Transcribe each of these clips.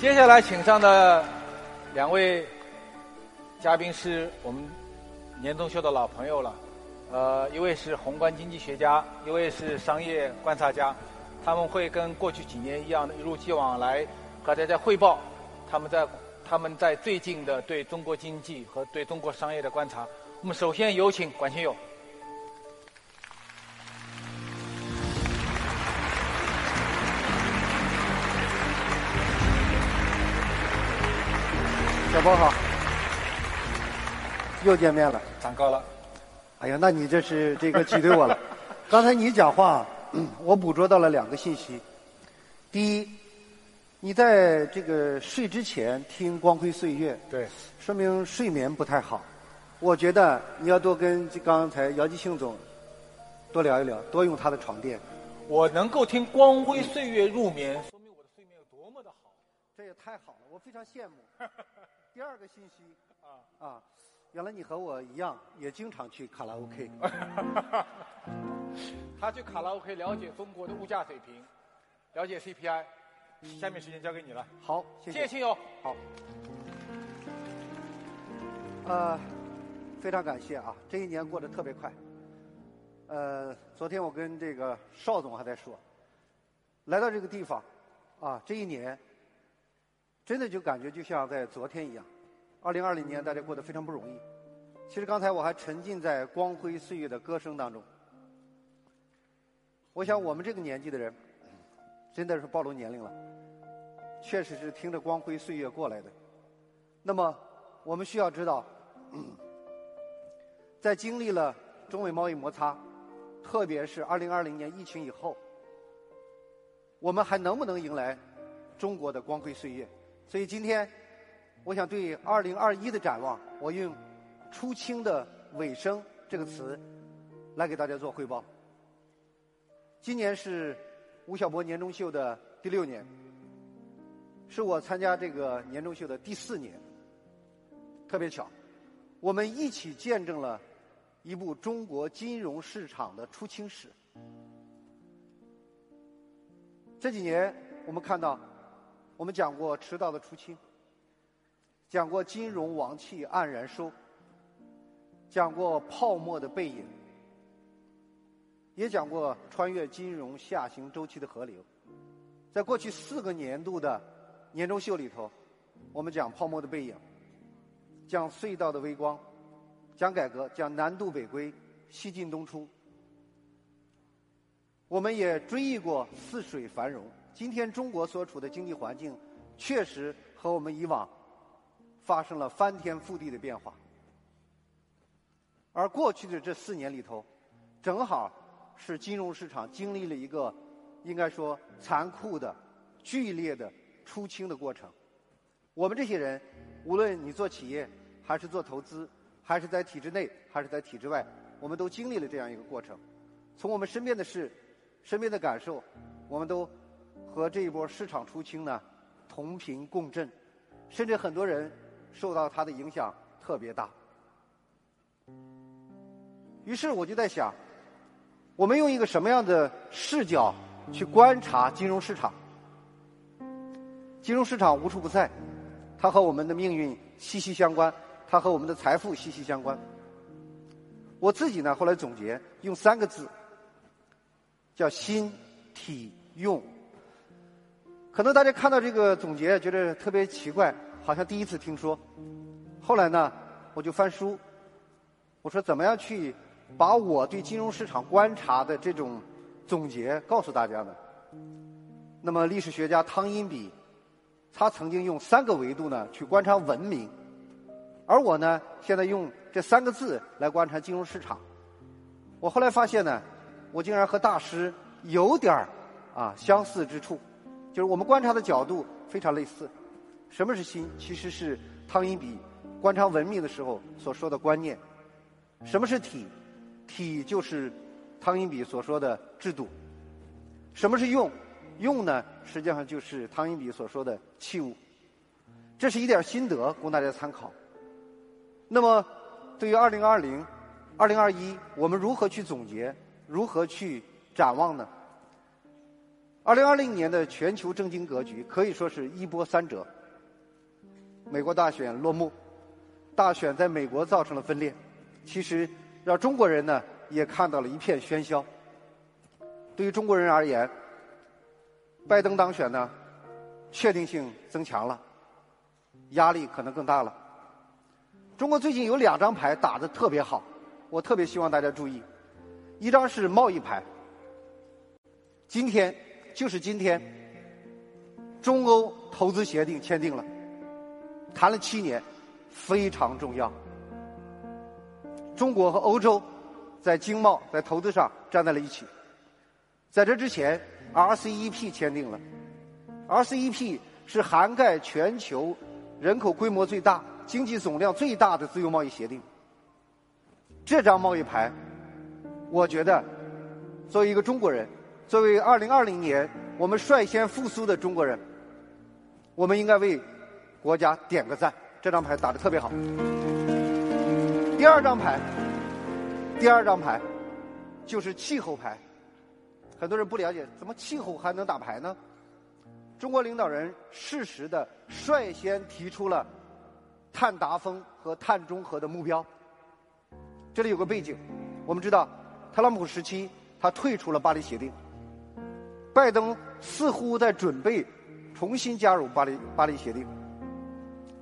接下来请上的两位嘉宾是我们年终秀的老朋友了，呃，一位是宏观经济学家，一位是商业观察家，他们会跟过去几年一样的一如既往来和大家汇报他们在他们在最近的对中国经济和对中国商业的观察。我们首先有请管清友。小波好，又见面了。长高了，哎呀，那你这是这个挤兑我了。刚才你讲话，我捕捉到了两个信息。第一，你在这个睡之前听《光辉岁月》，对，说明睡眠不太好。我觉得你要多跟刚才姚继庆总多聊一聊，多用他的床垫。我能够听《光辉岁月》入眠，说明我的睡眠有多么的好。这也太好了，我非常羡慕。第二个信息啊啊，原来你和我一样，也经常去卡拉 OK。他去卡拉 OK 了解中国的物价水平，了解 CPI。下面时间交给你了。好，谢谢谢亲友。好。呃，非常感谢啊！这一年过得特别快。呃，昨天我跟这个邵总还在说，来到这个地方，啊，这一年。真的就感觉就像在昨天一样，二零二零年大家过得非常不容易。其实刚才我还沉浸在光辉岁月的歌声当中。我想我们这个年纪的人，真的是暴露年龄了，确实是听着光辉岁月过来的。那么我们需要知道，在经历了中美贸易摩擦，特别是二零二零年疫情以后，我们还能不能迎来中国的光辉岁月？所以今天，我想对二零二一的展望，我用“出清的尾声”这个词来给大家做汇报。今年是吴晓波年终秀的第六年，是我参加这个年终秀的第四年，特别巧，我们一起见证了一部中国金融市场的出清史。这几年，我们看到。我们讲过迟到的出清，讲过金融王气黯然收，讲过泡沫的背影，也讲过穿越金融下行周期的河流。在过去四个年度的年终秀里头，我们讲泡沫的背影，讲隧道的微光，讲改革，讲南渡北归，西进东出。我们也追忆过似水繁荣。今天中国所处的经济环境，确实和我们以往发生了翻天覆地的变化。而过去的这四年里头，正好是金融市场经历了一个应该说残酷的、剧烈的出清的过程。我们这些人，无论你做企业，还是做投资，还是在体制内，还是在体制外，我们都经历了这样一个过程。从我们身边的事、身边的感受，我们都。和这一波市场出清呢，同频共振，甚至很多人受到它的影响特别大。于是我就在想，我们用一个什么样的视角去观察金融市场？金融市场无处不在，它和我们的命运息息相关，它和我们的财富息息相关。我自己呢，后来总结用三个字，叫心、体、用。可能大家看到这个总结，觉得特别奇怪，好像第一次听说。后来呢，我就翻书，我说怎么样去把我对金融市场观察的这种总结告诉大家呢？那么历史学家汤因比，他曾经用三个维度呢去观察文明，而我呢现在用这三个字来观察金融市场。我后来发现呢，我竟然和大师有点儿啊相似之处。就是我们观察的角度非常类似。什么是心？其实是汤因比观察文明的时候所说的观念。什么是体？体就是汤因比所说的制度。什么是用？用呢，实际上就是汤因比所说的器物。这是一点心得，供大家参考。那么，对于二零二零、二零二一，我们如何去总结？如何去展望呢？二零二零年的全球政经格局可以说是一波三折。美国大选落幕，大选在美国造成了分裂，其实让中国人呢也看到了一片喧嚣。对于中国人而言，拜登当选呢，确定性增强了，压力可能更大了。中国最近有两张牌打得特别好，我特别希望大家注意，一张是贸易牌，今天就是今天，中欧投资协定签订了。谈了七年，非常重要。中国和欧洲在经贸、在投资上站在了一起。在这之前，RCEP 签订了。RCEP 是涵盖全球人口规模最大、经济总量最大的自由贸易协定。这张贸易牌，我觉得，作为一个中国人，作为2020年我们率先复苏的中国人，我们应该为。国家点个赞，这张牌打的特别好。第二张牌，第二张牌就是气候牌。很多人不了解，怎么气候还能打牌呢？中国领导人适时的率先提出了碳达峰和碳中和的目标。这里有个背景，我们知道，特朗普时期他退出了巴黎协定，拜登似乎在准备重新加入巴黎巴黎协定。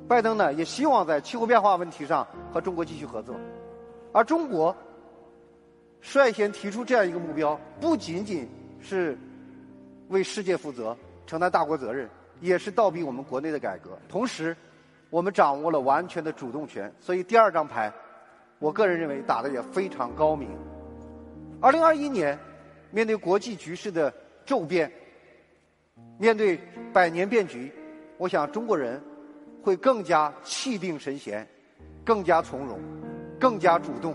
拜登呢也希望在气候变化问题上和中国继续合作，而中国率先提出这样一个目标，不仅仅是为世界负责、承担大国责任，也是倒逼我们国内的改革。同时，我们掌握了完全的主动权，所以第二张牌，我个人认为打的也非常高明。二零二一年，面对国际局势的骤变，面对百年变局，我想中国人。会更加气定神闲，更加从容，更加主动。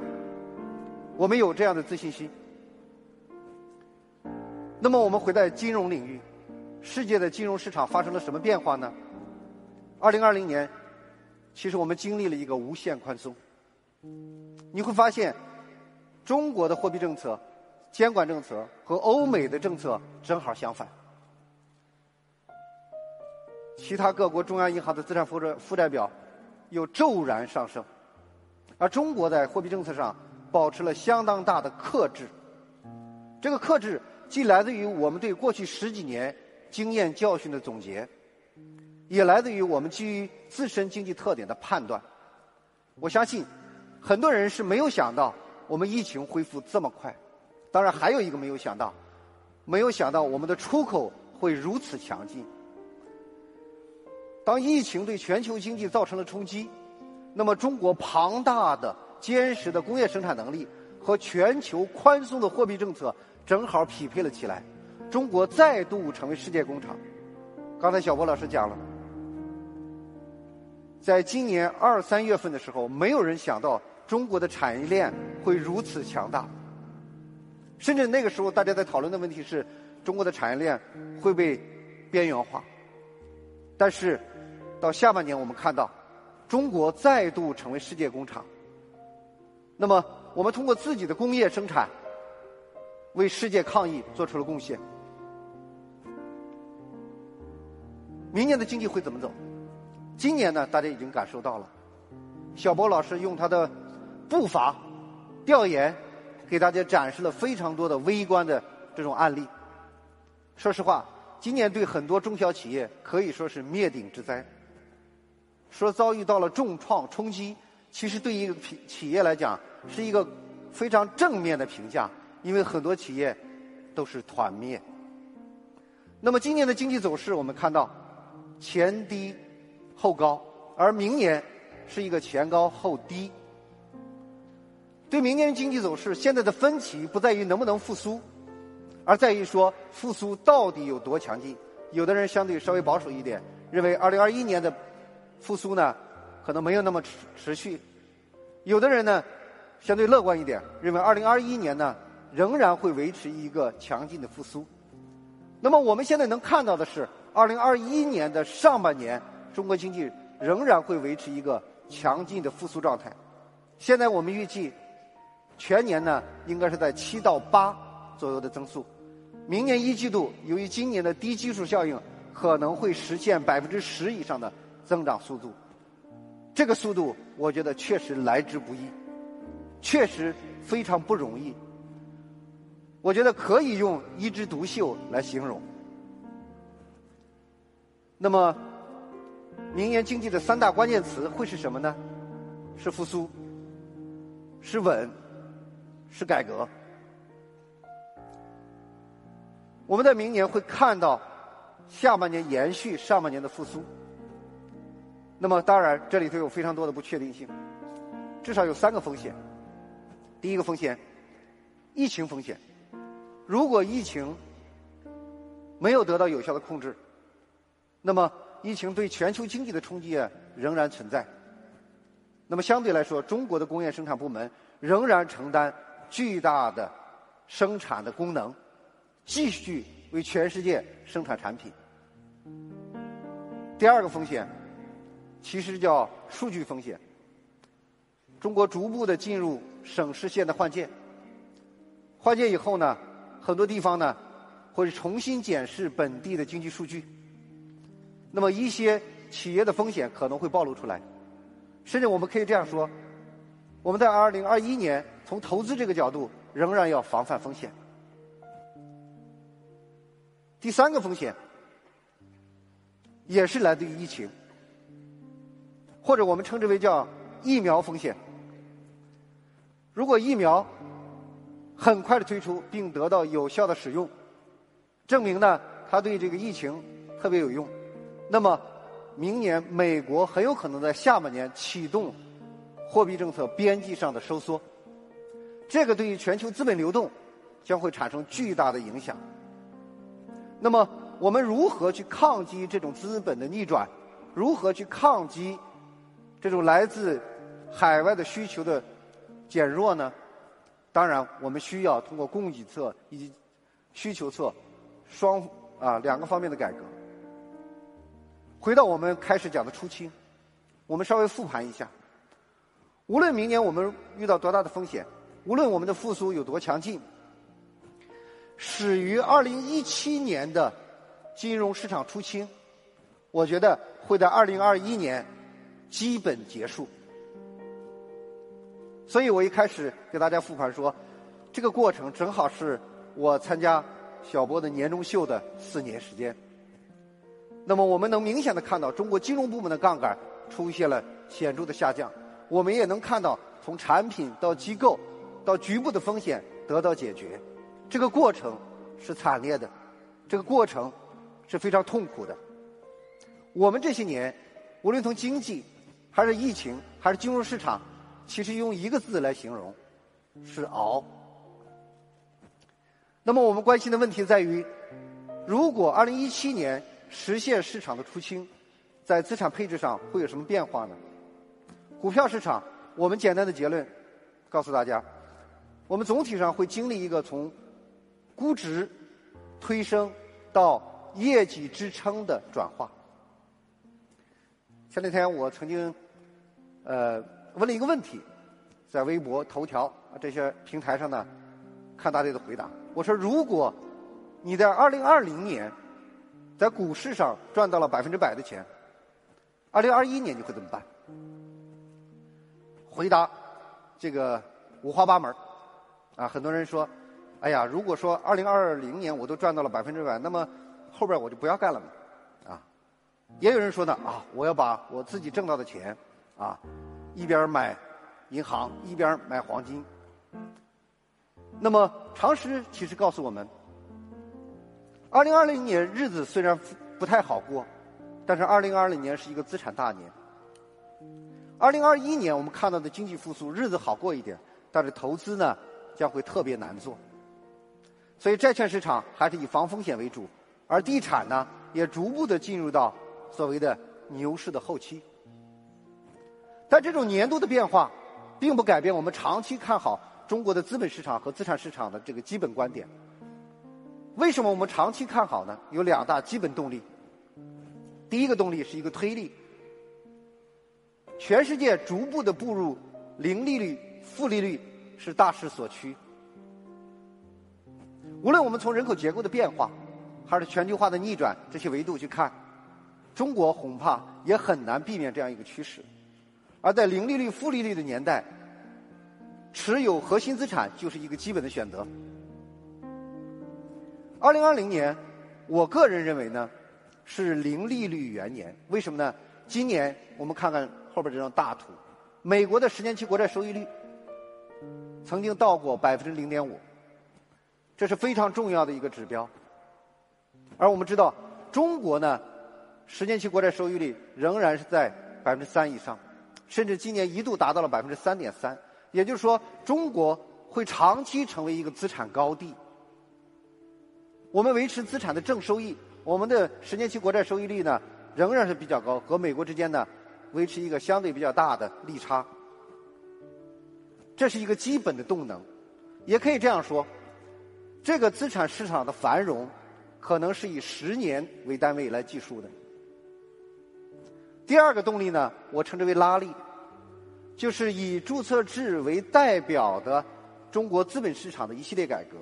我们有这样的自信心。那么，我们回到金融领域，世界的金融市场发生了什么变化呢？二零二零年，其实我们经历了一个无限宽松。你会发现，中国的货币政策、监管政策和欧美的政策正好相反。其他各国中央银行的资产负债负债表又骤然上升，而中国在货币政策上保持了相当大的克制。这个克制既来自于我们对过去十几年经验教训的总结，也来自于我们基于自身经济特点的判断。我相信很多人是没有想到我们疫情恢复这么快，当然还有一个没有想到，没有想到我们的出口会如此强劲。当疫情对全球经济造成了冲击，那么中国庞大的、坚实的工业生产能力和全球宽松的货币政策正好匹配了起来，中国再度成为世界工厂。刚才小波老师讲了，在今年二三月份的时候，没有人想到中国的产业链会如此强大，甚至那个时候大家在讨论的问题是中国的产业链会被边缘化，但是。到下半年，我们看到中国再度成为世界工厂。那么，我们通过自己的工业生产，为世界抗疫做出了贡献。明年的经济会怎么走？今年呢？大家已经感受到了。小波老师用他的步伐调研，给大家展示了非常多的微观的这种案例。说实话，今年对很多中小企业可以说是灭顶之灾。说遭遇到了重创冲击，其实对一个企企业来讲是一个非常正面的评价，因为很多企业都是团灭。那么今年的经济走势，我们看到前低后高，而明年是一个前高后低。对明年经济走势，现在的分歧不在于能不能复苏，而在于说复苏到底有多强劲。有的人相对稍微保守一点，认为二零二一年的。复苏呢，可能没有那么持持续。有的人呢，相对乐观一点，认为二零二一年呢仍然会维持一个强劲的复苏。那么我们现在能看到的是，二零二一年的上半年，中国经济仍然会维持一个强劲的复苏状态。现在我们预计，全年呢应该是在七到八左右的增速。明年一季度由于今年的低基数效应，可能会实现百分之十以上的增长速度。这个速度，我觉得确实来之不易，确实非常不容易。我觉得可以用一枝独秀来形容。那么，明年经济的三大关键词会是什么呢？是复苏，是稳，是改革。我们在明年会看到下半年延续上半年的复苏。那么，当然这里头有非常多的不确定性，至少有三个风险。第一个风险，疫情风险。如果疫情没有得到有效的控制，那么疫情对全球经济的冲击啊仍然存在。那么相对来说，中国的工业生产部门仍然承担巨大的生产的功能，继续为全世界生产产品。第二个风险。其实叫数据风险。中国逐步的进入省市县的换届，换届以后呢，很多地方呢会重新检视本地的经济数据，那么一些企业的风险可能会暴露出来，甚至我们可以这样说，我们在二零二一年从投资这个角度仍然要防范风险。第三个风险也是来自于疫情。或者我们称之为叫疫苗风险。如果疫苗很快的推出并得到有效的使用，证明呢它对这个疫情特别有用，那么明年美国很有可能在下半年启动货币政策边际上的收缩，这个对于全球资本流动将会产生巨大的影响。那么我们如何去抗击这种资本的逆转？如何去抗击？这种来自海外的需求的减弱呢，当然我们需要通过供给侧以及需求侧双啊两个方面的改革。回到我们开始讲的初期，我们稍微复盘一下，无论明年我们遇到多大的风险，无论我们的复苏有多强劲，始于二零一七年的金融市场出清，我觉得会在二零二一年。基本结束，所以我一开始给大家复盘说，这个过程正好是我参加小波的年终秀的四年时间。那么我们能明显的看到，中国金融部门的杠杆出现了显著的下降，我们也能看到从产品到机构到局部的风险得到解决，这个过程是惨烈的，这个过程是非常痛苦的。我们这些年，无论从经济，还是疫情，还是金融市场，其实用一个字来形容，是熬。那么我们关心的问题在于，如果二零一七年实现市场的出清，在资产配置上会有什么变化呢？股票市场，我们简单的结论告诉大家，我们总体上会经历一个从估值推升到业绩支撑的转化。前两天我曾经，呃，问了一个问题，在微博、头条啊这些平台上呢，看大家的回答。我说：如果你在二零二零年在股市上赚到了百分之百的钱，二零二一年你会怎么办？回答这个五花八门啊，很多人说：哎呀，如果说二零二零年我都赚到了百分之百，那么后边我就不要干了嘛。啊也有人说呢啊，我要把我自己挣到的钱，啊，一边买银行，一边买黄金。那么常识其实告诉我们，二零二零年日子虽然不太好过，但是二零二零年是一个资产大年。二零二一年我们看到的经济复苏日子好过一点，但是投资呢将会特别难做。所以债券市场还是以防风险为主，而地产呢也逐步的进入到。所谓的牛市的后期，但这种年度的变化，并不改变我们长期看好中国的资本市场和资产市场的这个基本观点。为什么我们长期看好呢？有两大基本动力。第一个动力是一个推力，全世界逐步的步入零利率、负利率是大势所趋。无论我们从人口结构的变化，还是全球化的逆转这些维度去看，中国恐怕也很难避免这样一个趋势。而在零利率、负利率的年代，持有核心资产就是一个基本的选择。二零二零年，我个人认为呢，是零利率元年。为什么呢？今年我们看看后边这张大图，美国的十年期国债收益率曾经到过百分之零点五，这是非常重要的一个指标。而我们知道，中国呢，十年期国债收益率仍然是在百分之三以上，甚至今年一度达到了百分之三点三。也就是说，中国会长期成为一个资产高地。我们维持资产的正收益，我们的十年期国债收益率呢仍然是比较高，和美国之间呢维持一个相对比较大的利差。这是一个基本的动能，也可以这样说，这个资产市场的繁荣可能是以十年为单位来计数的。第二个动力呢，我称之为拉力，就是以注册制为代表的中国资本市场的一系列改革。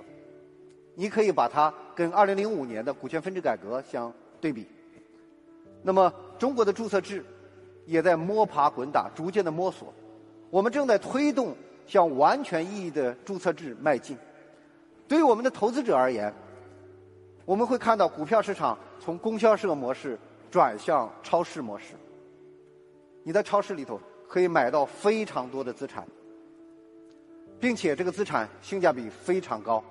你可以把它跟二零零五年的股权分置改革相对比。那么，中国的注册制也在摸爬滚打，逐渐的摸索。我们正在推动向完全意义的注册制迈进。对于我们的投资者而言，我们会看到股票市场从供销社模式转向超市模式。你在超市里头可以买到非常多的资产，并且这个资产性价比非常高。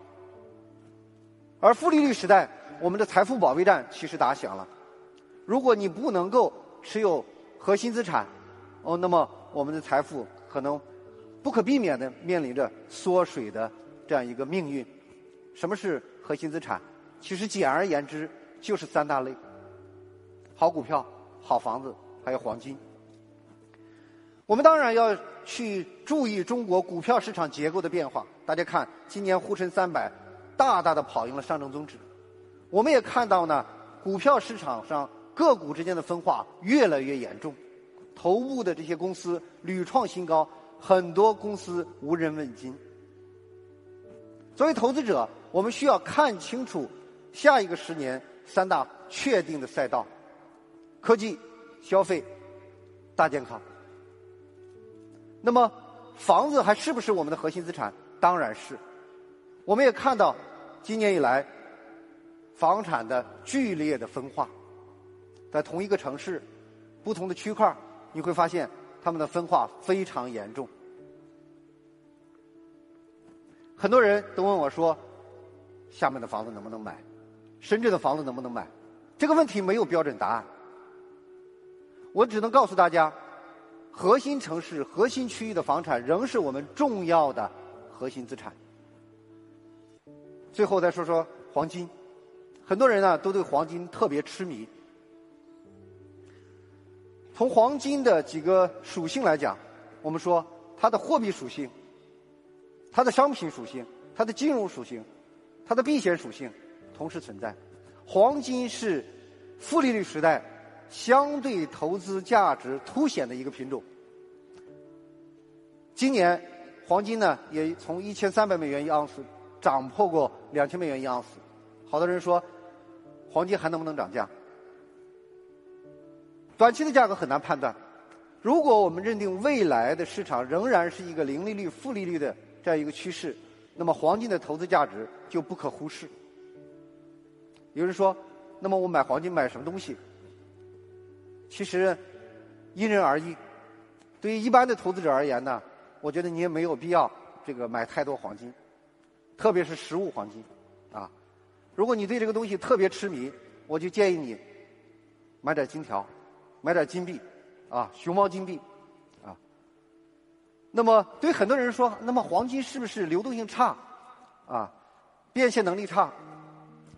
而负利率时代，我们的财富保卫战其实打响了。如果你不能够持有核心资产，哦，那么我们的财富可能不可避免的面临着缩水的这样一个命运。什么是核心资产？其实简而言之就是三大类：好股票、好房子，还有黄金。我们当然要去注意中国股票市场结构的变化。大家看，今年沪深三百。大大的跑赢了上证综指，我们也看到呢，股票市场上个股之间的分化越来越严重，头部的这些公司屡创新高，很多公司无人问津。作为投资者，我们需要看清楚下一个十年三大确定的赛道：科技、消费、大健康。那么，房子还是不是我们的核心资产？当然是。我们也看到，今年以来，房产的剧烈的分化，在同一个城市，不同的区块你会发现他们的分化非常严重。很多人都问我说：“厦门的房子能不能买？深圳的房子能不能买？”这个问题没有标准答案。我只能告诉大家，核心城市、核心区域的房产仍是我们重要的核心资产。最后再说说黄金，很多人呢都对黄金特别痴迷。从黄金的几个属性来讲，我们说它的货币属性、它的商品属性、它的金融属性、它的避险属性同时存在。黄金是负利率时代相对投资价值凸显的一个品种。今年黄金呢也从一千三百美元一盎司。涨破过两千美元一盎司，好多人说黄金还能不能涨价？短期的价格很难判断。如果我们认定未来的市场仍然是一个零利率、负利率的这样一个趋势，那么黄金的投资价值就不可忽视。有人说，那么我买黄金买什么东西？其实因人而异。对于一般的投资者而言呢，我觉得你也没有必要这个买太多黄金。特别是实物黄金，啊，如果你对这个东西特别痴迷，我就建议你买点金条，买点金币，啊，熊猫金币，啊。那么对很多人说，那么黄金是不是流动性差，啊，变现能力差？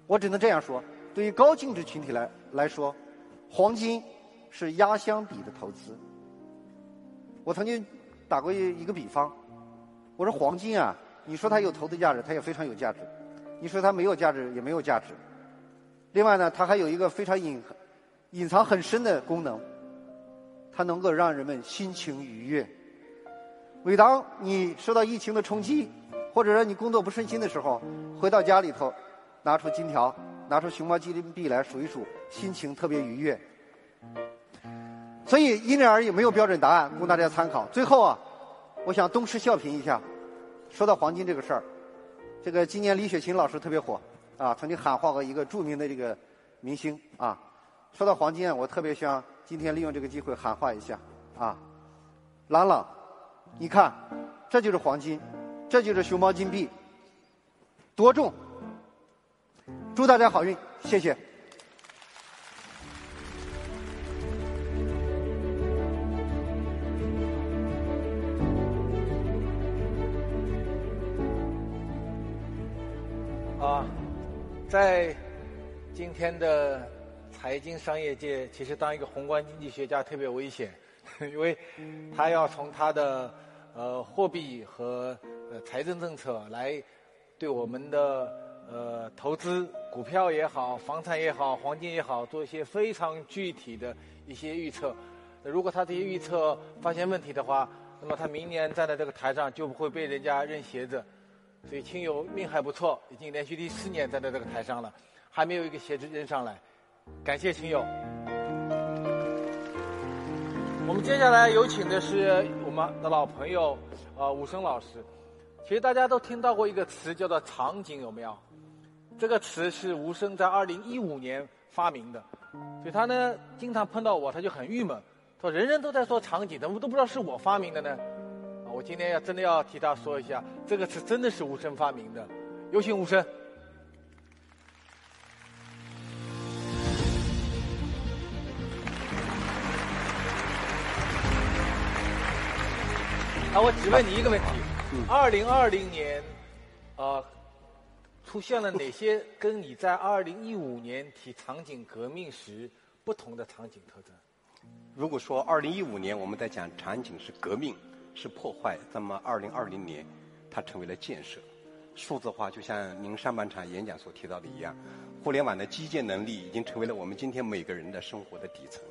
我只能这样说：对于高净值群体来来说，黄金是压箱底的投资。我曾经打过一一个比方，我说黄金啊。你说它有投资价值，它也非常有价值；你说它没有价值，也没有价值。另外呢，它还有一个非常隐隐藏很深的功能，它能够让人们心情愉悦。每当你受到疫情的冲击，或者说你工作不顺心的时候，回到家里头，拿出金条，拿出熊猫金币来数一数，心情特别愉悦。所以因人而异，没有标准答案，供大家参考。最后啊，我想东施效颦一下，说到黄金这个事儿，这个今年李雪琴老师特别火啊，曾经喊话过一个著名的这个明星啊。说到黄金啊，我特别想今天利用这个机会喊话一下啊，朗朗，你看，这就是黄金，这就是熊猫金币，多重？祝大家好运，谢谢。啊，在今天的。财经商业界其实当一个宏观经济学家特别危险，因为他要从他的呃货币和呃财政政策来对我们的呃投资股票也好、房产也好、黄金也好做一些非常具体的一些预测。如果他这些预测发现问题的话，那么他明年站在这个台上就不会被人家认鞋子。所以亲友命还不错，已经连续第四年站在这个台上了，还没有一个鞋子扔上来。感谢亲友。我们接下来有请的是我们的老朋友，呃，武生老师。其实大家都听到过一个词叫做“场景”，有没有？这个词是吴声在二零一五年发明的，所以他呢经常碰到我，他就很郁闷，说人人都在说场景，怎么都不知道是我发明的呢？啊，我今天要真的要替他说一下，这个词真的是吴声发明的。有请吴声。那我只问你一个问题：二零二零年，呃，出现了哪些 跟你在二零一五年提场景革命时不同的场景特征？如果说二零一五年我们在讲场景是革命是破坏，那么二零二零年它成为了建设。数字化就像您上半场演讲所提到的一样，互联网的基建能力已经成为了我们今天每个人的生活的底层，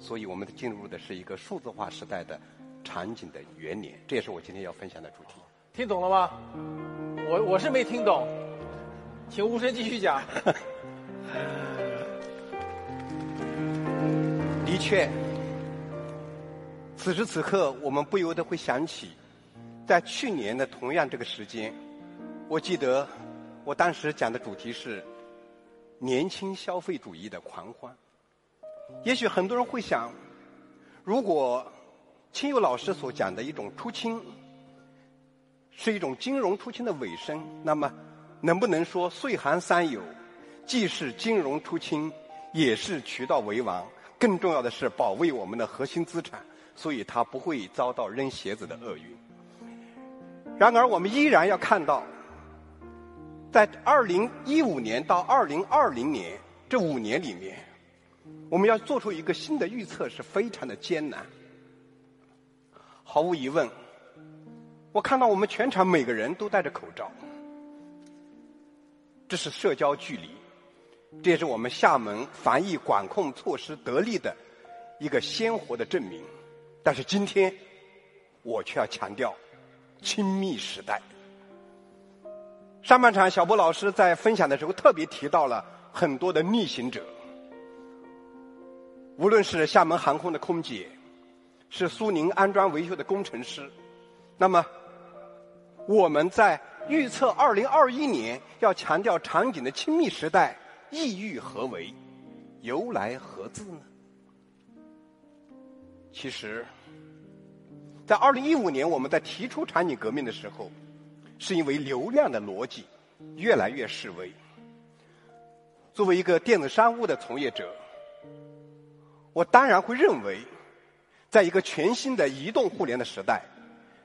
所以我们进入的是一个数字化时代的。场景的元年，这也是我今天要分享的主题。听懂了吗？我我是没听懂，请吴声继续讲。的确，此时此刻，我们不由得会想起，在去年的同样这个时间，我记得我当时讲的主题是年轻消费主义的狂欢。也许很多人会想，如果清友老师所讲的一种出清，是一种金融出清的尾声。那么，能不能说岁寒三友，既是金融出清，也是渠道为王？更重要的是保卫我们的核心资产，所以它不会遭到扔鞋子的厄运。然而，我们依然要看到，在二零一五年到二零二零年这五年里面，我们要做出一个新的预测是非常的艰难。毫无疑问，我看到我们全场每个人都戴着口罩，这是社交距离，这也是我们厦门防疫管控措施得力的一个鲜活的证明。但是今天，我却要强调亲密时代。上半场小波老师在分享的时候特别提到了很多的逆行者，无论是厦门航空的空姐。是苏宁安装维修的工程师。那么，我们在预测二零二一年要强调场景的亲密时代，意欲何为？由来何自呢？其实，在二零一五年我们在提出场景革命的时候，是因为流量的逻辑越来越式微。作为一个电子商务的从业者，我当然会认为。在一个全新的移动互联的时代，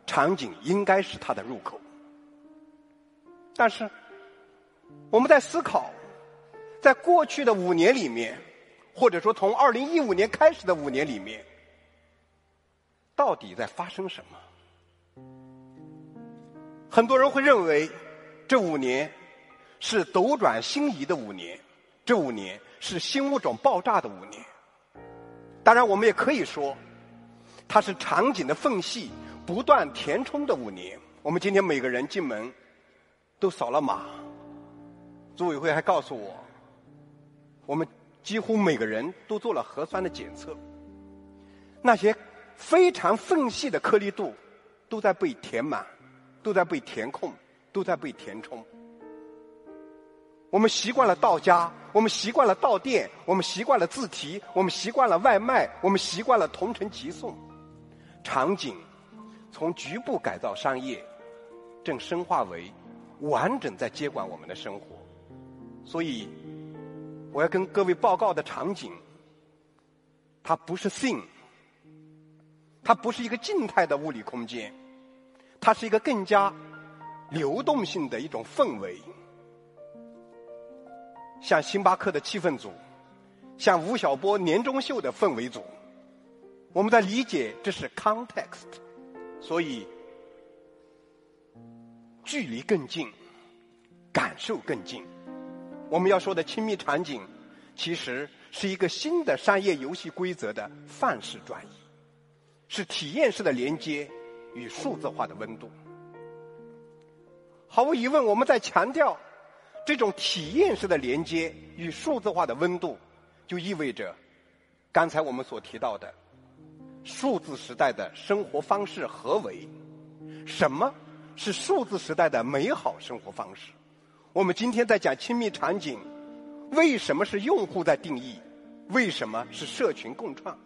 场景应该是它的入口。但是，我们在思考，在过去的五年里面，或者说从二零一五年开始的五年里面，到底在发生什么？很多人会认为，这五年是斗转星移的五年，这五年是新物种爆炸的五年。当然，我们也可以说。它是场景的缝隙不断填充的五年，我们今天每个人进门都扫了码，组委会还告诉我，我们几乎每个人都做了核酸的检测，那些非常缝隙的颗粒度都在被填满，都在被填空，都在被填充。我们习惯了到家，我们习惯了到店，我们习惯了自提，我们习惯了外卖，我们习惯了同城急送，场景从局部改造商业，正深化为完整在接管我们的生活。所以，我要跟各位报告的场景，它不是 thing，它不是一个静态的物理空间，它是一个更加流动性的一种氛围。像星巴克的气氛组，像吴晓波年终秀的氛围组，我们在理解这是 context，所以距离更近，感受更近。我们要说的亲密场景，其实是一个新的商业游戏规则的范式转移，是体验式的连接与数字化的温度。毫无疑问，我们在强调。这种体验式的连接与数字化的温度，就意味着刚才我们所提到的数字时代的生活方式何为？什么是数字时代的美好生活方式？我们今天在讲亲密场景，为什么是用户在定义？为什么是社群共创？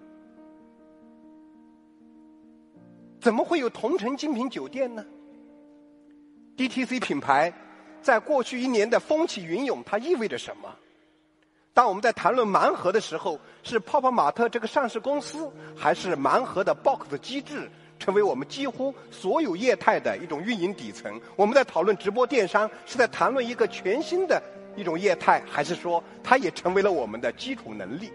怎么会有同城精品酒店呢？DTC 品牌。在过去一年的风起云涌，它意味着什么？当我们在谈论盲盒的时候，是泡泡玛特这个上市公司，还是盲盒的 box 机制成为我们几乎所有业态的一种运营底层？我们在讨论直播电商，是在谈论一个全新的一种业态，还是说它也成为了我们的基础能力？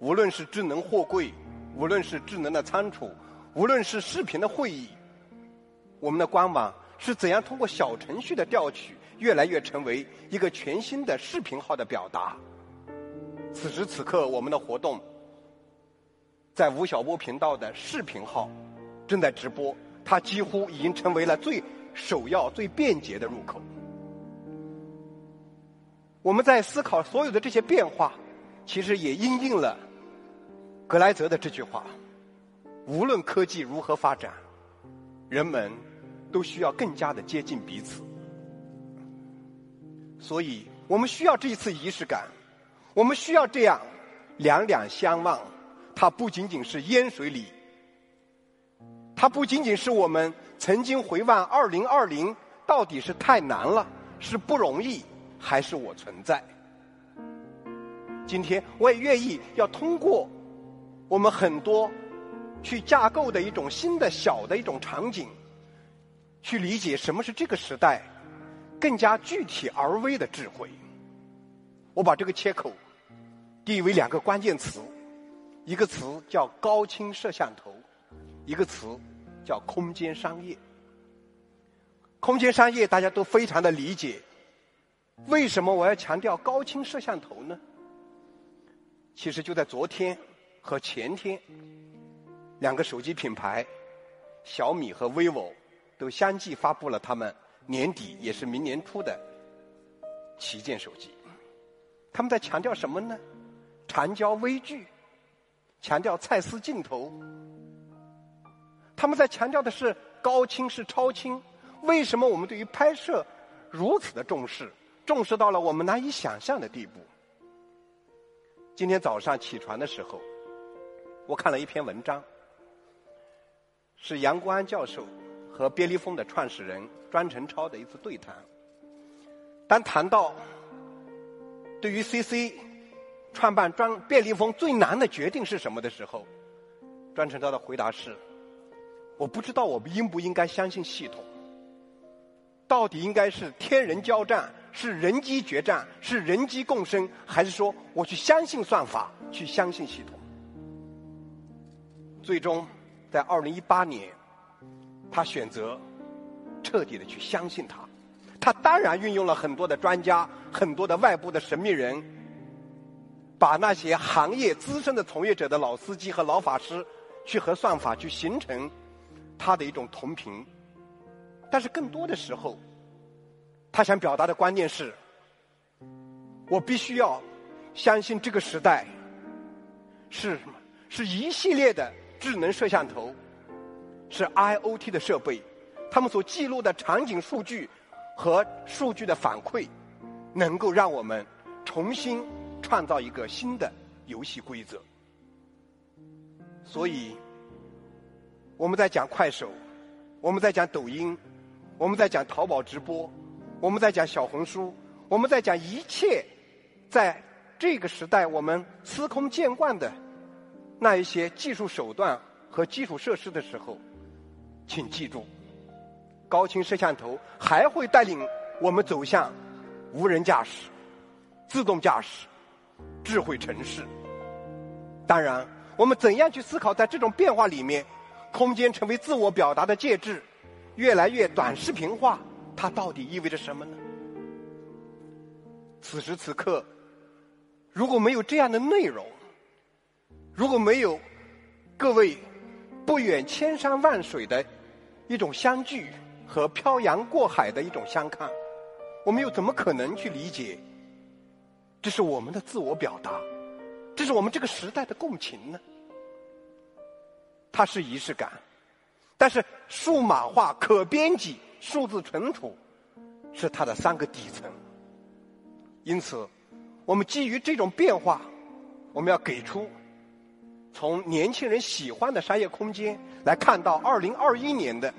无论是智能货柜，无论是智能的仓储，无论是视频的会议，我们的官网。是怎样通过小程序的调取，越来越成为一个全新的视频号的表达？此时此刻，我们的活动在吴晓波频道的视频号正在直播，它几乎已经成为了最首要、最便捷的入口。我们在思考所有的这些变化，其实也应应了格莱泽的这句话：无论科技如何发展，人们。都需要更加的接近彼此，所以我们需要这一次仪式感，我们需要这样两两相望。它不仅仅是烟水里，它不仅仅是我们曾经回望二零二零，到底是太难了，是不容易，还是我存在？今天我也愿意要通过我们很多去架构的一种新的小的一种场景。去理解什么是这个时代更加具体而微的智慧。我把这个切口定义为两个关键词，一个词叫高清摄像头，一个词叫空间商业。空间商业大家都非常的理解，为什么我要强调高清摄像头呢？其实就在昨天和前天，两个手机品牌小米和 vivo。都相继发布了他们年底也是明年初的旗舰手机。他们在强调什么呢？长焦微距，强调蔡司镜头。他们在强调的是高清是超清。为什么我们对于拍摄如此的重视，重视到了我们难以想象的地步？今天早上起床的时候，我看了一篇文章，是杨国安教授。和便利蜂的创始人庄成超的一次对谈。当谈到对于 CC 创办专便利蜂最难的决定是什么的时候，庄成超的回答是：我不知道我们应不应该相信系统，到底应该是天人交战，是人机决战，是人机共生，还是说我去相信算法，去相信系统？最终在二零一八年。他选择彻底的去相信他，他当然运用了很多的专家、很多的外部的神秘人，把那些行业资深的从业者的老司机和老法师，去和算法去形成。他的一种同频。但是更多的时候，他想表达的观念是：我必须要相信这个时代是？是一系列的智能摄像头，是 IOT 的设备，他们所记录的场景数据和数据的反馈，能够让我们重新创造一个新的游戏规则。所以，我们在讲快手，我们在讲抖音，我们在讲淘宝直播，我们在讲小红书，我们在讲一切在这个时代我们司空见惯的。那一些技术手段和基础设施的时候，请记住，高清摄像头还会带领我们走向无人驾驶、自动驾驶、智慧城市。当然，我们怎样去思考在这种变化里面，空间成为自我表达的介质，越来越短视频化，它到底意味着什么呢？此时此刻，如果没有这样的内容，如果没有各位不远千山万水的一种相聚和漂洋过海的一种相看，我们又怎么可能去理解这是我们的自我表达，这是我们这个时代的共情呢？它是仪式感，但是数码化、可编辑、数字存储是它的三个底层。因此，我们基于这种变化，我们要给出。从年轻人喜欢的商业空间来看到二零二一年的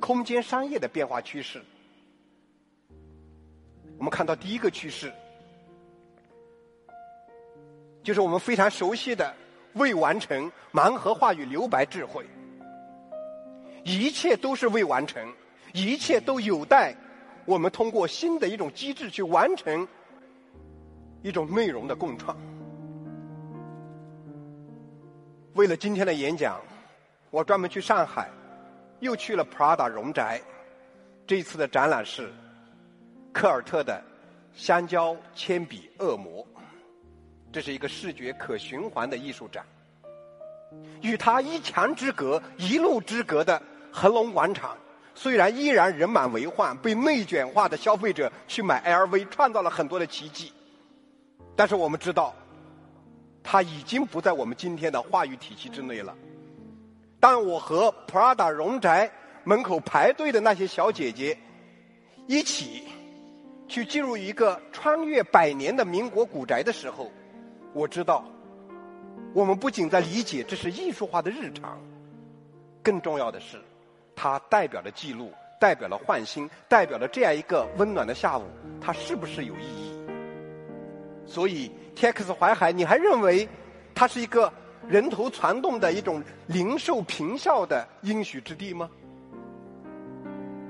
空间商业的变化趋势，我们看到第一个趋势，就是我们非常熟悉的未完成盲盒化与留白智慧，一切都是未完成，一切都有待我们通过新的一种机制去完成一种内容的共创。为了今天的演讲，我专门去上海，又去了 Prada 荣宅。这一次的展览是科尔特的香蕉铅笔恶魔，这是一个视觉可循环的艺术展。与它一墙之隔、一路之隔的恒隆广场，虽然依然人满为患，被内卷化的消费者去买 LV，创造了很多的奇迹，但是我们知道。它已经不在我们今天的话语体系之内了。当我和 Prada 荣宅门口排队的那些小姐姐一起去进入一个穿越百年的民国古宅的时候，我知道，我们不仅在理解这是艺术化的日常，更重要的是，它代表了记录，代表了焕新，代表了这样一个温暖的下午，它是不是有意义？所以，TX 淮海，你还认为它是一个人头攒动的一种零售平效的应许之地吗？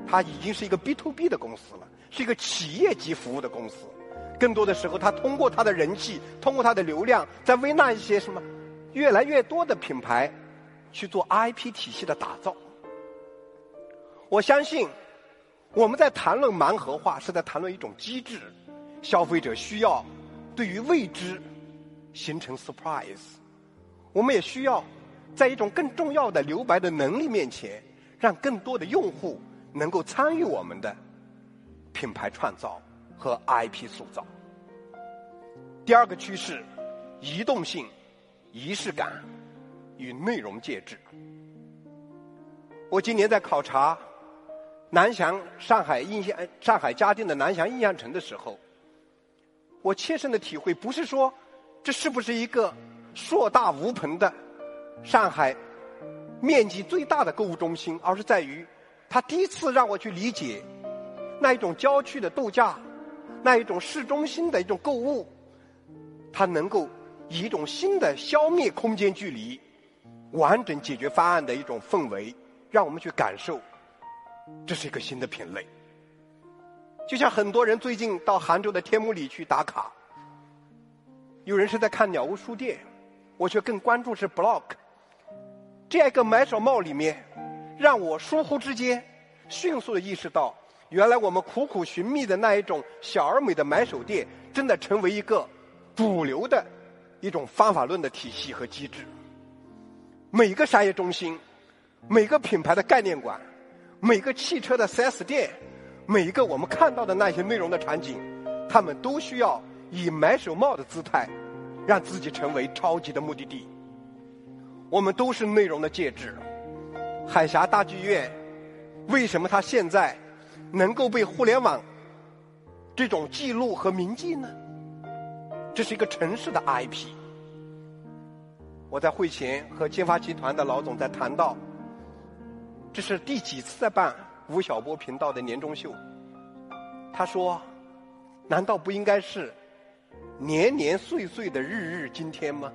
它已经是一个 B to B 的公司了，是一个企业级服务的公司。更多的时候，它通过它的人气，通过它的流量，在为那一些什么越来越多的品牌去做 IP 体系的打造。我相信，我们在谈论盲盒化，是在谈论一种机制，消费者需要。对于未知形成 surprise，我们也需要在一种更重要的留白的能力面前，让更多的用户能够参与我们的品牌创造和 IP 塑造。第二个趋势，移动性、仪式感与内容介质。我今年在考察南翔上海印象上海嘉定的南翔印象城的时候。我切身的体会不是说这是不是一个硕大无朋的上海面积最大的购物中心，而是在于他第一次让我去理解那一种郊区的度假，那一种市中心的一种购物，它能够以一种新的消灭空间距离、完整解决方案的一种氛围，让我们去感受这是一个新的品类。就像很多人最近到杭州的天目里去打卡，有人是在看鸟屋书店，我却更关注是 Block 这样一个买手帽里面，让我疏忽之间迅速的意识到，原来我们苦苦寻觅的那一种小而美的买手店，正在成为一个主流的一种方法论的体系和机制。每个商业中心，每个品牌的概念馆，每个汽车的 4S 店，每一个我们看到的那些内容的场景，他们都需要以买手帽的姿态，让自己成为超级的目的地。我们都是内容的介质。海峡大剧院，为什么它现在能够被互联网这种记录和铭记呢？这是一个城市的 IP。我在会前和金发集团的老总在谈到，这是第几次在办吴晓波频道的年终秀？他说：“难道不应该是年年岁岁的日日今天吗？”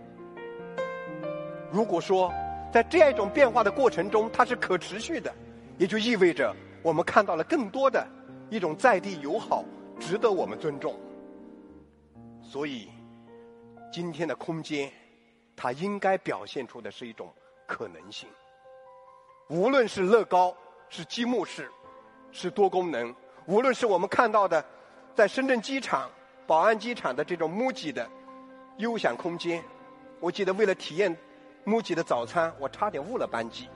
如果说在这样一种变化的过程中，它是可持续的，也就意味着我们看到了更多的一种在地友好，值得我们尊重。所以，今天的空间。它应该表现出的是一种可能性。无论是乐高，是积木式，是多功能；无论是我们看到的在深圳机场、宝安机场的这种 MUJI 的优享空间，我记得为了体验 MUJI 的早餐，我差点误了班机。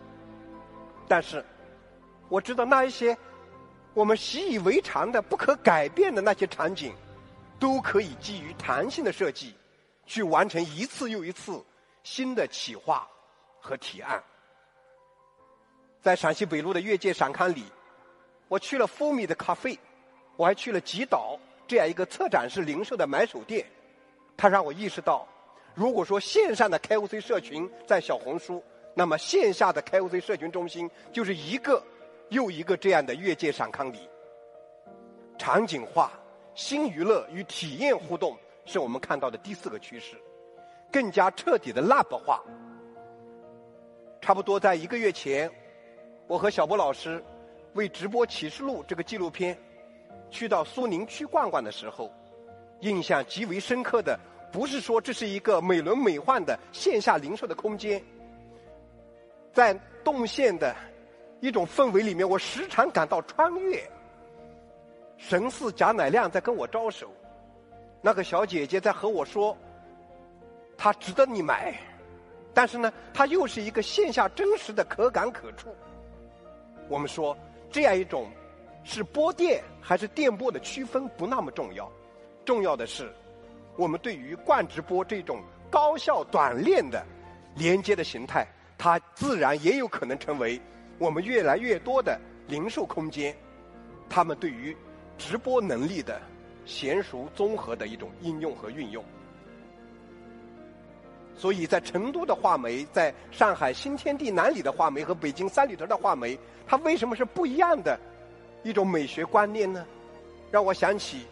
但是我知道那一些我们习以为常的、不可改变的那些场景，都可以基于弹性的设计，去完成一次又一次。新的企划和提案，在陕西北路的越界闪康里，我去了风米的咖啡，我还去了极岛这样一个策展式零售的买手店。它让我意识到，如果说线上的 KOC 社群在小红书，那么线下的 KOC 社群中心就是一个又一个这样的越界闪康里。场景化、新娱乐与体验互动，是我们看到的第四个趋势。更加彻底的 lab 化。差不多在一个月前，我和小波老师为直播启示录这个纪录片，去到苏宁区逛逛的时候，印象极为深刻的，不是说这是一个美轮美奂的线下零售的空间，在动线的一种氛围里面，我时常感到穿越。神似贾乃亮在跟我招手，那个小姐姐在和我说。它值得你买，但是呢，它又是一个线下真实的可感可触。我们说这样一种是播电还是电波的区分不那么重要，重要的是我们对于冠直播这种高效短链的连接的形态，它自然也有可能成为我们越来越多的零售空间，他们对于直播能力的娴熟综合的一种应用和运用。所以在成都的画眉，在上海新天地南里的画眉和北京三里屯的画眉，它为什么是不一样的一种美学观念呢？让我想起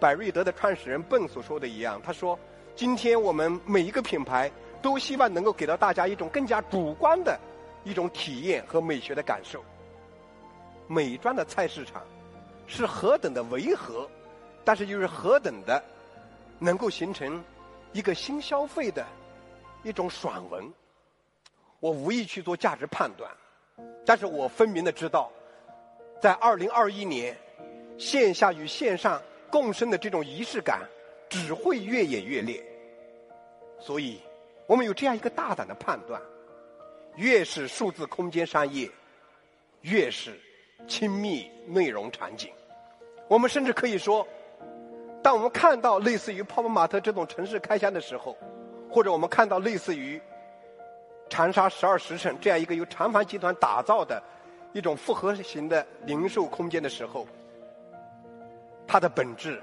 百瑞德的创始人笨所说的一样，他说：“今天我们每一个品牌都希望能够给到大家一种更加主观的一种体验和美学的感受。美妆的菜市场是何等的违和，但是又是何等的能够形成一个新消费的。”一种爽文，我无意去做价值判断，但是我分明的知道，在二零二一年，线下与线上共生的这种仪式感只会越演越烈。所以，我们有这样一个大胆的判断：越是数字空间商业，越是亲密内容场景。我们甚至可以说，当我们看到类似于泡泡玛特这种城市开箱的时候。或者我们看到类似于长沙十二时辰这样一个由长帆集团打造的一种复合型的零售空间的时候，它的本质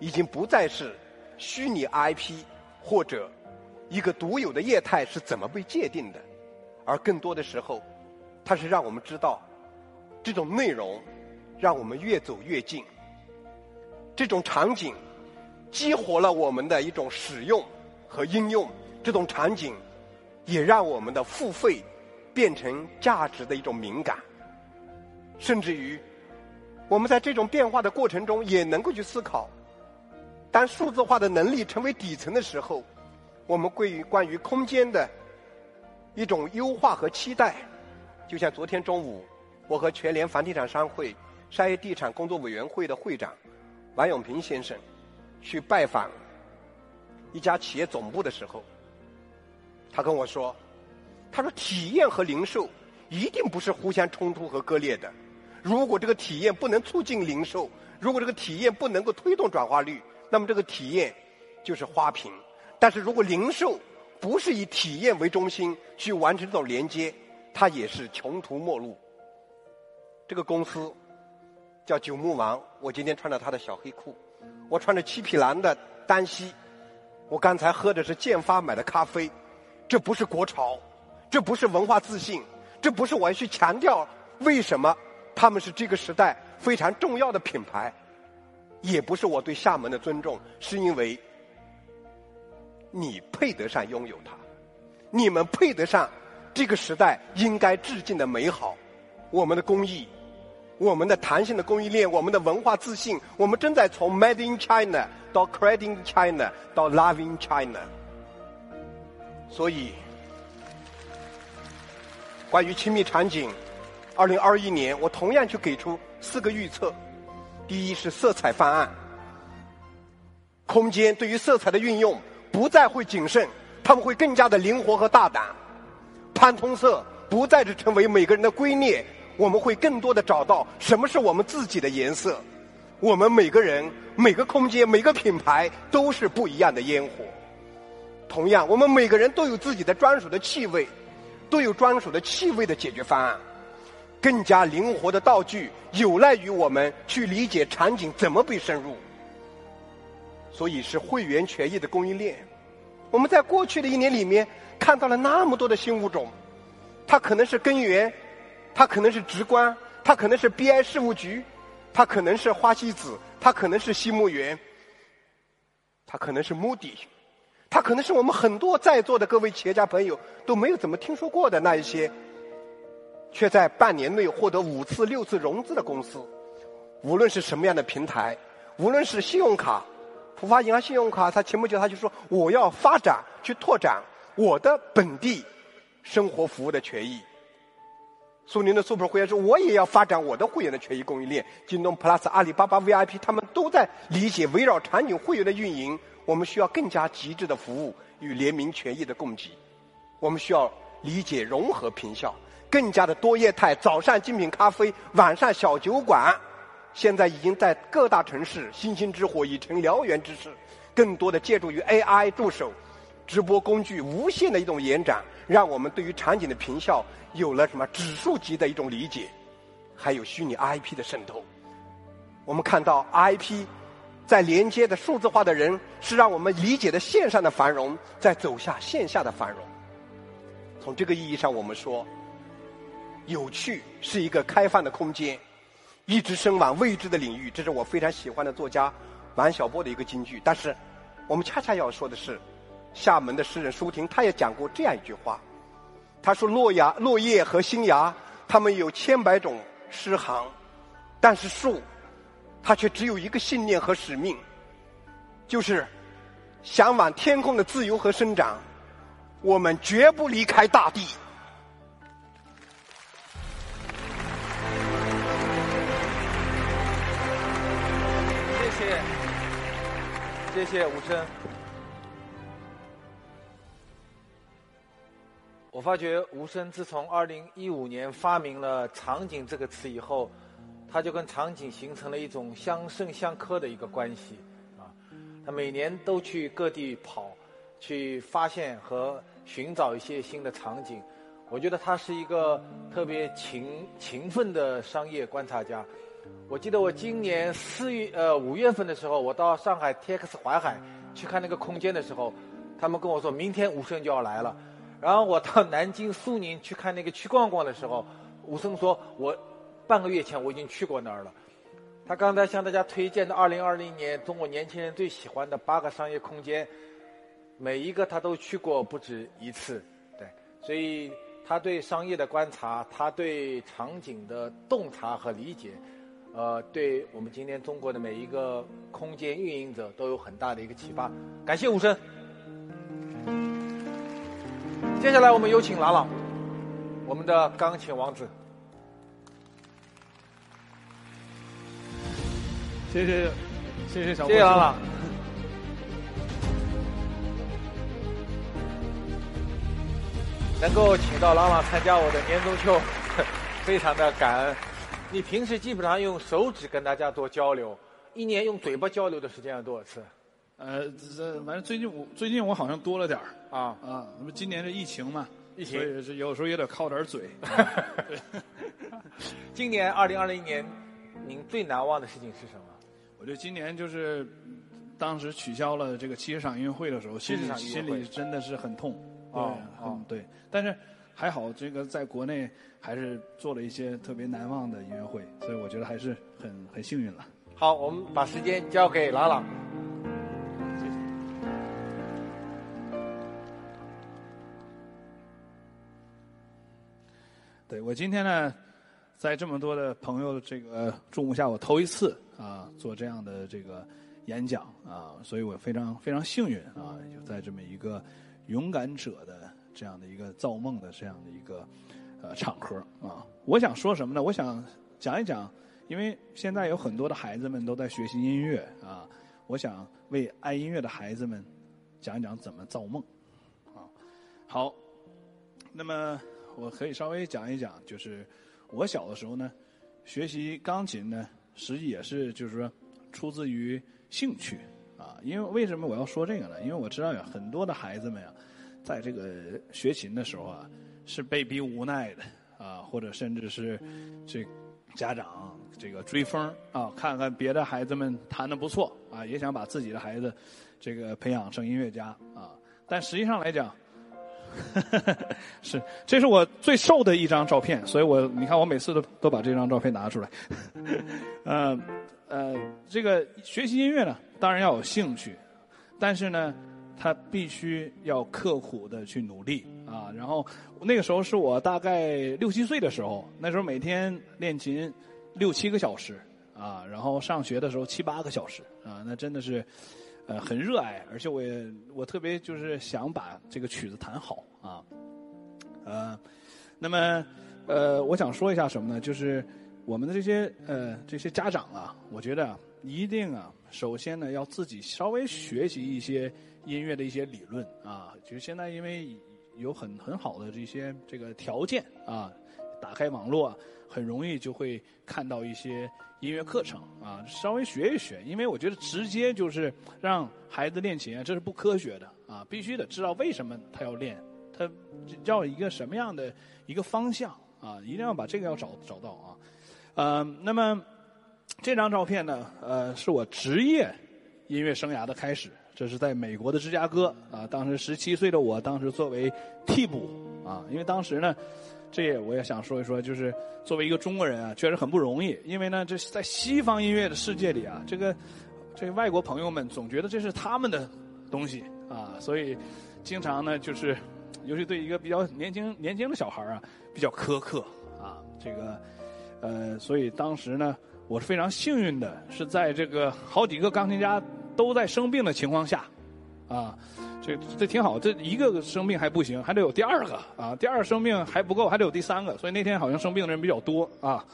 已经不再是虚拟 IP 或者一个独有的业态是怎么被界定的，而更多的时候，它是让我们知道这种内容让我们越走越近，这种场景激活了我们的一种使用。和应用这种场景，也让我们的付费变成价值的一种敏感，甚至于我们在这种变化的过程中，也能够去思考：当数字化的能力成为底层的时候，我们关于关于空间的一种优化和期待，就像昨天中午，我和全联房地产商会商业地产工作委员会的会长王永平先生去拜访。一家企业总部的时候，他跟我说：“他说体验和零售一定不是互相冲突和割裂的。如果这个体验不能促进零售，如果这个体验不能够推动转化率，那么这个体验就是花瓶。但是如果零售不是以体验为中心去完成这种连接，它也是穷途末路。这个公司叫九牧王，我今天穿着他的小黑裤，我穿着七匹狼的单膝，我刚才喝的是建发买的咖啡，这不是国潮，这不是文化自信，这不是我要去强调为什么他们是这个时代非常重要的品牌，也不是我对厦门的尊重，是因为你配得上拥有它，你们配得上这个时代应该致敬的美好，我们的工艺。我们的弹性的供应链，我们的文化自信，我们正在从 Made in China 到 Creating China 到 Loving China。所以，关于亲密场景，二零二一年我同样去给出四个预测：第一是色彩方案，空间对于色彩的运用不再会谨慎，他们会更加的灵活和大胆。潘通色不再是成为每个人的圭臬。我们会更多的找到什么是我们自己的颜色。我们每个人、每个空间、每个品牌都是不一样的烟火。同样，我们每个人都有自己的专属的气味，都有专属的气味的解决方案。更加灵活的道具有赖于我们去理解场景怎么被深入。所以是会员权益的供应链。我们在过去的一年里面看到了那么多的新物种，它可能是根源。它可能是直观，它可能是 BI 事务局，它可能是花西子，它可能是西木园，它可能是 Moody，它可能是我们很多在座的各位企业家朋友都没有怎么听说过的那一些，却在半年内获得五次、六次融资的公司。无论是什么样的平台，无论是信用卡，浦发银行信用卡，他前不久他就说我要发展去拓展我的本地生活服务的权益。苏宁的 Super 会员说：“我也要发展我的会员的权益供应链。”京东 Plus、阿里巴巴 VIP，他们都在理解围绕场景会员的运营，我们需要更加极致的服务与联名权益的供给。我们需要理解融合平效，更加的多业态。早上精品咖啡，晚上小酒馆，现在已经在各大城市，星星之火已成燎原之势。更多的借助于 AI 助手、直播工具无限的一种延展。让我们对于场景的评效有了什么指数级的一种理解，还有虚拟 IP 的渗透。我们看到 IP 在连接的数字化的人，是让我们理解的线上的繁荣在走下线下的繁荣。从这个意义上，我们说，有趣是一个开放的空间，一直伸往未知的领域。这是我非常喜欢的作家王小波的一个金句。但是，我们恰恰要说的是。厦门的诗人舒婷，他也讲过这样一句话，他说：“落芽、落叶和新芽，它们有千百种诗行，但是树，它却只有一个信念和使命，就是向往天空的自由和生长。我们绝不离开大地。”谢谢，谢谢吴声。我发觉吴声自从二零一五年发明了“场景”这个词以后，他就跟场景形成了一种相生相克的一个关系啊。他每年都去各地跑，去发现和寻找一些新的场景。我觉得他是一个特别勤勤奋的商业观察家。我记得我今年四月呃五月份的时候，我到上海 TX 淮海去看那个空间的时候，他们跟我说明天吴声就要来了。然后我到南京苏宁去看那个去逛逛的时候，吴声说：“我半个月前我已经去过那儿了。”他刚才向大家推荐的2020年中国年轻人最喜欢的八个商业空间，每一个他都去过不止一次。对，所以他对商业的观察，他对场景的洞察和理解，呃，对我们今天中国的每一个空间运营者都有很大的一个启发。感谢吴声。接下来，我们有请朗朗，我们的钢琴王子。谢谢，谢谢小谢谢朗朗。能够请到朗朗参加我的年终秀。非常的感恩。你平时基本上用手指跟大家做交流，一年用嘴巴交流的时间有多少次？呃，这反正最近我最近我好像多了点儿啊，啊。那么今年这疫情嘛，疫情所以是有时候也得靠点儿嘴。今年二零二零年，您最难忘的事情是什么？我觉得今年就是当时取消了这个七十场音乐会的时候，心里70场音乐会心里真的是很痛。对，哦哦对。但是还好，这个在国内还是做了一些特别难忘的音乐会，所以我觉得还是很很幸运了。好，我们把时间交给朗朗。对我今天呢，在这么多的朋友这个注目下，我头一次啊做这样的这个演讲啊，所以我非常非常幸运啊，就在这么一个勇敢者的这样的一个造梦的这样的一个呃场合啊。我想说什么呢？我想讲一讲，因为现在有很多的孩子们都在学习音乐啊，我想为爱音乐的孩子们讲一讲怎么造梦啊。好，那么。我可以稍微讲一讲，就是我小的时候呢，学习钢琴呢，实际也是就是说出自于兴趣啊。因为为什么我要说这个呢？因为我知道有很多的孩子们呀，在这个学琴的时候啊，是被逼无奈的啊，或者甚至是这家长这个追风啊，看看别的孩子们弹的不错啊，也想把自己的孩子这个培养成音乐家啊。但实际上来讲，是，这是我最瘦的一张照片，所以我你看我每次都都把这张照片拿出来。呃呃，这个学习音乐呢，当然要有兴趣，但是呢，他必须要刻苦的去努力啊。然后那个时候是我大概六七岁的时候，那时候每天练琴六七个小时啊，然后上学的时候七八个小时啊，那真的是。呃，很热爱，而且我也我特别就是想把这个曲子弹好啊，呃，那么呃，我想说一下什么呢？就是我们的这些呃这些家长啊，我觉得一定啊，首先呢要自己稍微学习一些音乐的一些理论啊，就是现在因为有很很好的这些这个条件啊，打开网络很容易就会看到一些。音乐课程啊，稍微学一学，因为我觉得直接就是让孩子练琴啊，这是不科学的啊，必须得知道为什么他要练，他要一个什么样的一个方向啊，一定要把这个要找找到啊。呃，那么这张照片呢，呃，是我职业音乐生涯的开始，这是在美国的芝加哥啊，当时十七岁的我，当时作为替补啊，因为当时呢。这也我也想说一说，就是作为一个中国人啊，确实很不容易。因为呢，这在西方音乐的世界里啊，这个这个外国朋友们总觉得这是他们的东西啊，所以经常呢，就是尤其对一个比较年轻年轻的小孩啊，比较苛刻啊。这个呃，所以当时呢，我是非常幸运的，是在这个好几个钢琴家都在生病的情况下啊。这这挺好，这一个生病还不行，还得有第二个啊！第二个生病还不够，还得有第三个。所以那天好像生病的人比较多啊，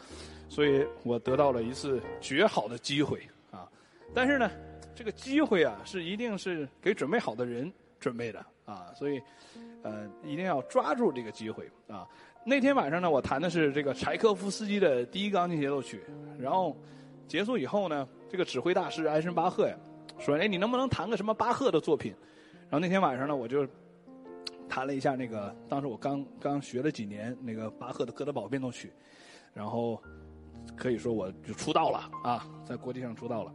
所以我得到了一次绝好的机会啊！但是呢，这个机会啊，是一定是给准备好的人准备的啊，所以呃，一定要抓住这个机会啊！那天晚上呢，我弹的是这个柴可夫斯基的第一钢琴协奏曲，然后结束以后呢，这个指挥大师埃森巴赫呀说：“哎，你能不能弹个什么巴赫的作品？”然后那天晚上呢，我就弹了一下那个，当时我刚刚学了几年那个巴赫的《哥德堡变奏曲》，然后可以说我就出道了啊，在国际上出道了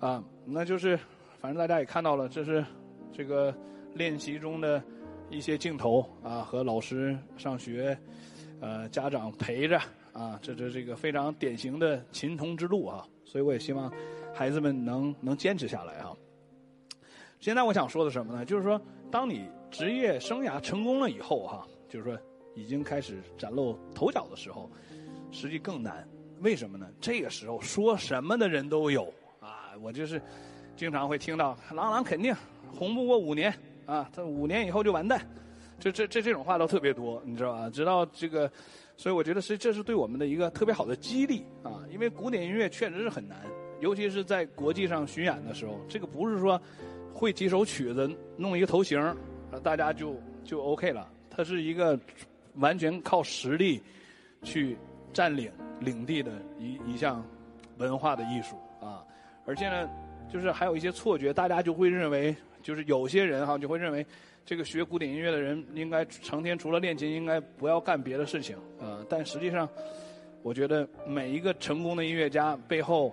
啊。那就是反正大家也看到了，这是这个练习中的一些镜头啊，和老师上学，呃，家长陪着啊，这这这个非常典型的琴童之路啊。所以我也希望孩子们能能坚持下来啊。现在我想说的什么呢？就是说，当你职业生涯成功了以后，哈，就是说已经开始崭露头角的时候，实际更难。为什么呢？这个时候说什么的人都有啊！我就是经常会听到“郎朗肯定红不过五年啊，他五年以后就完蛋”，这这这这种话都特别多，你知道吧？直到这个，所以我觉得是这是对我们的一个特别好的激励啊！因为古典音乐确实是很难，尤其是在国际上巡演的时候，这个不是说。会几首曲子，弄一个头型，大家就就 OK 了。它是一个完全靠实力去占领领地的一一项文化的艺术啊，而且呢，就是还有一些错觉，大家就会认为，就是有些人哈就会认为，这个学古典音乐的人应该成天除了练琴，应该不要干别的事情啊。但实际上，我觉得每一个成功的音乐家背后，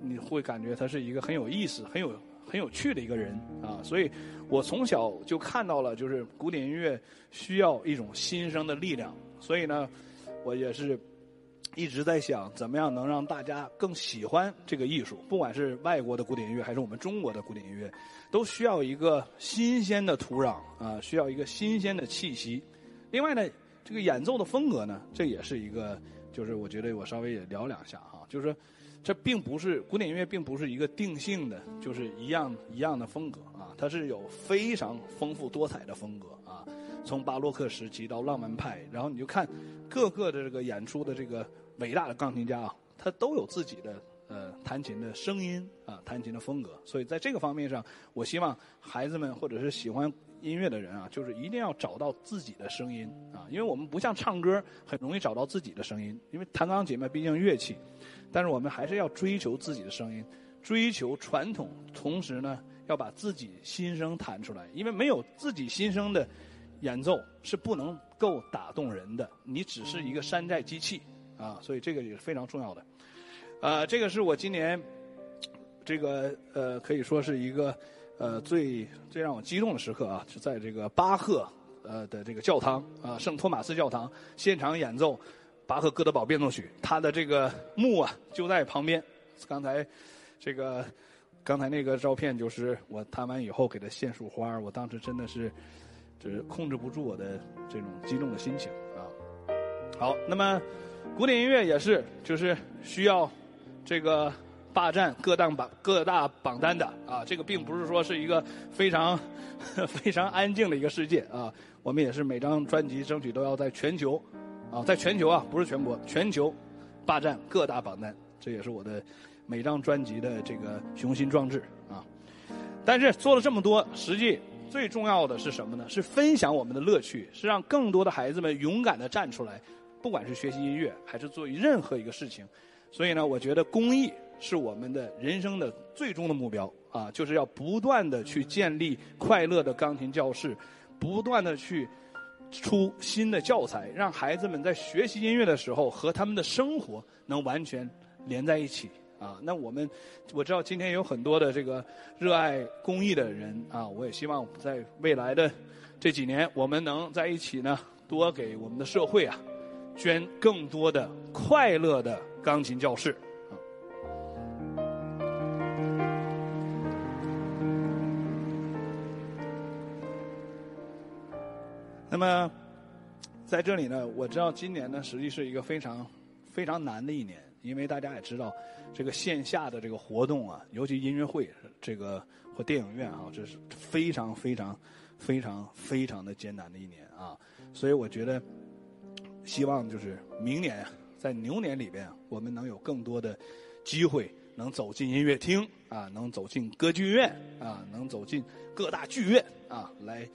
你会感觉他是一个很有意思、很有很有趣的一个人啊。所以我从小就看到了，就是古典音乐需要一种新生的力量。所以呢，我也是。一直在想怎么样能让大家更喜欢这个艺术，不管是外国的古典音乐还是我们中国的古典音乐，都需要一个新鲜的土壤啊，需要一个新鲜的气息。另外呢，这个演奏的风格呢，这也是一个，就是我觉得我稍微也聊两下哈，就是说，这并不是古典音乐，并不是一个定性的，就是一样一样的风格啊，它是有非常丰富多彩的风格啊，从巴洛克时期到浪漫派，然后你就看各个的这个演出的这个。伟大的钢琴家啊，他都有自己的呃弹琴的声音啊，弹琴的风格。所以在这个方面上，我希望孩子们或者是喜欢音乐的人啊，就是一定要找到自己的声音啊。因为我们不像唱歌，很容易找到自己的声音。因为弹钢琴嘛，毕竟乐器，但是我们还是要追求自己的声音，追求传统，同时呢，要把自己心声弹出来。因为没有自己心声的演奏是不能够打动人的，你只是一个山寨机器。啊，所以这个也是非常重要的，呃，这个是我今年这个呃可以说是一个呃最最让我激动的时刻啊，是在这个巴赫呃的这个教堂啊圣托马斯教堂现场演奏巴赫哥德堡变奏曲，他的这个墓啊就在旁边。刚才这个刚才那个照片就是我弹完以后给他献束花，我当时真的是就是控制不住我的这种激动的心情啊。好，那么。古典音乐也是，就是需要这个霸占各大榜各大榜单的啊。这个并不是说是一个非常 非常安静的一个世界啊。我们也是每张专辑争取都要在全球啊，在全球啊，不是全国，全球霸占各大榜单。这也是我的每张专辑的这个雄心壮志啊。但是做了这么多，实际最重要的是什么呢？是分享我们的乐趣，是让更多的孩子们勇敢的站出来。不管是学习音乐，还是做任何一个事情，所以呢，我觉得公益是我们的人生的最终的目标啊，就是要不断的去建立快乐的钢琴教室，不断的去出新的教材，让孩子们在学习音乐的时候和他们的生活能完全连在一起啊。那我们我知道今天有很多的这个热爱公益的人啊，我也希望在未来的这几年，我们能在一起呢，多给我们的社会啊。捐更多的快乐的钢琴教室。那么，在这里呢，我知道今年呢，实际是一个非常非常难的一年，因为大家也知道，这个线下的这个活动啊，尤其音乐会，这个或电影院啊，这是非常非常非常非常的艰难的一年啊，所以我觉得。希望就是明年，在牛年里边，我们能有更多的机会，能走进音乐厅啊，能走进歌剧院啊，能走进各大剧院啊，来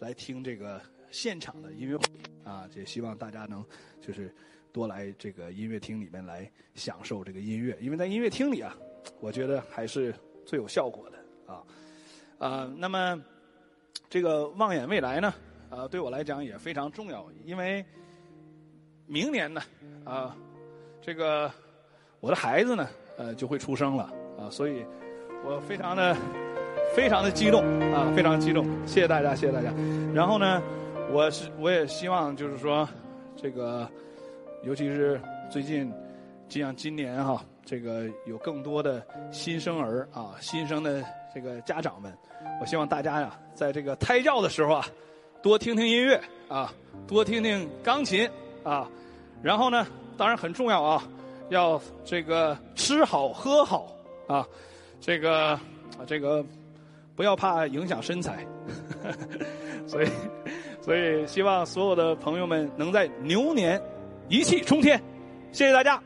来听这个现场的音乐会啊。也希望大家能就是多来这个音乐厅里面来享受这个音乐，因为在音乐厅里啊，我觉得还是最有效果的啊。啊，那么这个望眼未来呢，啊，对我来讲也非常重要，因为。明年呢，啊，这个我的孩子呢，呃，就会出生了啊，所以我非常的非常的激动啊，非常激动，谢谢大家，谢谢大家。然后呢，我是我也希望就是说，这个尤其是最近，就像今年哈，这个有更多的新生儿啊，新生的这个家长们，我希望大家呀，在这个胎教的时候啊，多听听音乐啊，多听听钢琴。啊，然后呢，当然很重要啊，要这个吃好喝好啊，这个啊这个不要怕影响身材，所以所以希望所有的朋友们能在牛年一气冲天，谢谢大家。